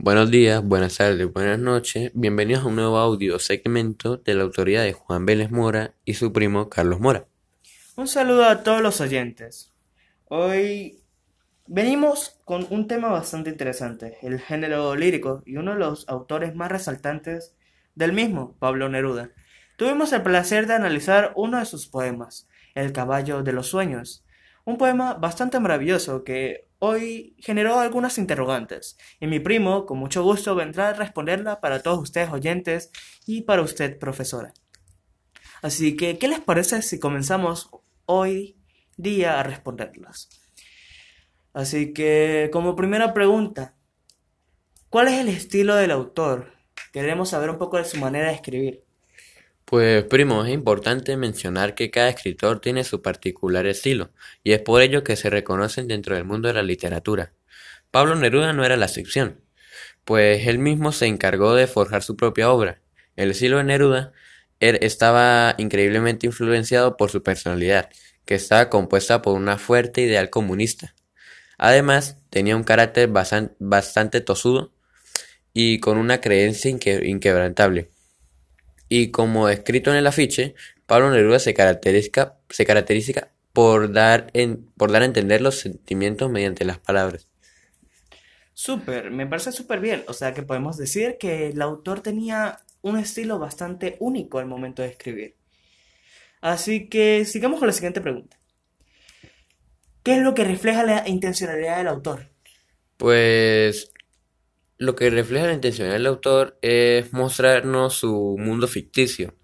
Buenos días, buenas tardes, buenas noches. Bienvenidos a un nuevo audio segmento de la autoridad de Juan Vélez Mora y su primo Carlos Mora. Un saludo a todos los oyentes. Hoy venimos con un tema bastante interesante, el género lírico y uno de los autores más resaltantes del mismo, Pablo Neruda. Tuvimos el placer de analizar uno de sus poemas, El caballo de los sueños, un poema bastante maravilloso que hoy generó algunas interrogantes, y mi primo, con mucho gusto, vendrá a responderla para todos ustedes oyentes y para usted, profesora. Así que, ¿qué les parece si comenzamos hoy día a responderlas? Así que, como primera pregunta, ¿cuál es el estilo del autor? Queremos saber un poco de su manera de escribir. Pues primo, es importante mencionar que cada escritor tiene su particular estilo, y es por ello que se reconocen dentro del mundo de la literatura. Pablo Neruda no era la excepción, pues él mismo se encargó de forjar su propia obra. El estilo de Neruda er, estaba increíblemente influenciado por su personalidad, que estaba compuesta por una fuerte ideal comunista. Además, tenía un carácter bastante tosudo y con una creencia inquebrantable. Y como escrito en el afiche, Pablo Neruda se caracteriza, se caracteriza por, dar en, por dar a entender los sentimientos mediante las palabras. Súper, me parece súper bien. O sea que podemos decir que el autor tenía un estilo bastante único al momento de escribir. Así que sigamos con la siguiente pregunta. ¿Qué es lo que refleja la intencionalidad del autor? Pues lo que refleja la intención del autor es mostrarnos su mundo ficticio.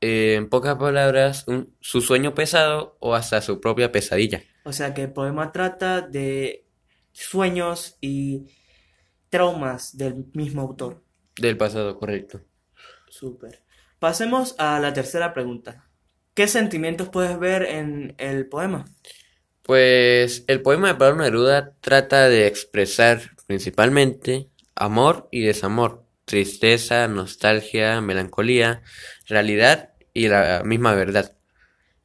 en pocas palabras, su sueño pesado o hasta su propia pesadilla. O sea que el poema trata de sueños y traumas del mismo autor. Del pasado, correcto. Súper. Pasemos a la tercera pregunta. ¿Qué sentimientos puedes ver en el poema? Pues el poema de Pablo Neruda trata de expresar principalmente amor y desamor, tristeza, nostalgia, melancolía, realidad y la misma verdad.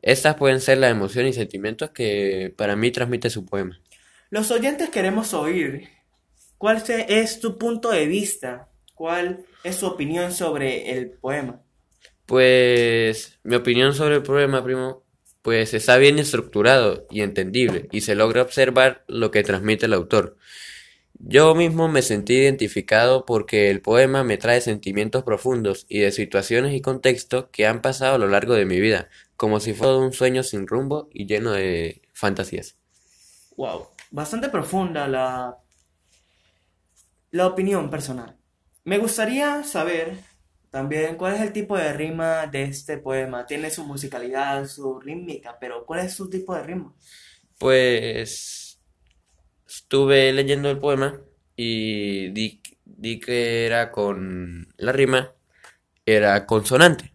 Estas pueden ser las emociones y sentimientos que para mí transmite su poema. Los oyentes queremos oír. ¿Cuál es tu punto de vista? ¿Cuál es su opinión sobre el poema? Pues mi opinión sobre el poema, primo, pues está bien estructurado y entendible y se logra observar lo que transmite el autor. Yo mismo me sentí identificado porque el poema me trae sentimientos profundos y de situaciones y contextos que han pasado a lo largo de mi vida, como si fuera un sueño sin rumbo y lleno de fantasías. Wow, bastante profunda la la opinión personal. Me gustaría saber también, ¿cuál es el tipo de rima de este poema? Tiene su musicalidad, su rítmica, pero ¿cuál es su tipo de rima? Pues estuve leyendo el poema y di, di que era con la rima, era consonante,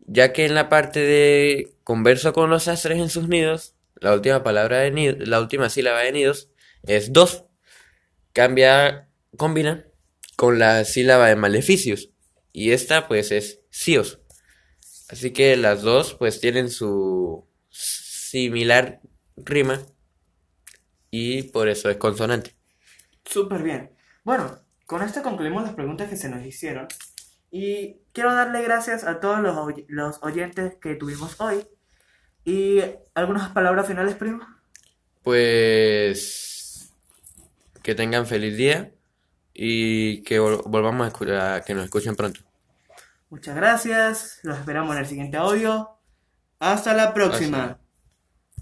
ya que en la parte de converso con los astres en sus nidos, la última palabra de nido, la última sílaba de nidos es dos, cambia, combina con la sílaba de maleficios. Y esta pues es Sios. Así que las dos pues tienen su similar rima y por eso es consonante. Súper bien. Bueno, con esto concluimos las preguntas que se nos hicieron y quiero darle gracias a todos los, los oyentes que tuvimos hoy y algunas palabras finales, primo. Pues que tengan feliz día y que volvamos a, escuchar, que nos escuchen pronto. Muchas gracias, los esperamos en el siguiente audio. Hasta la próxima.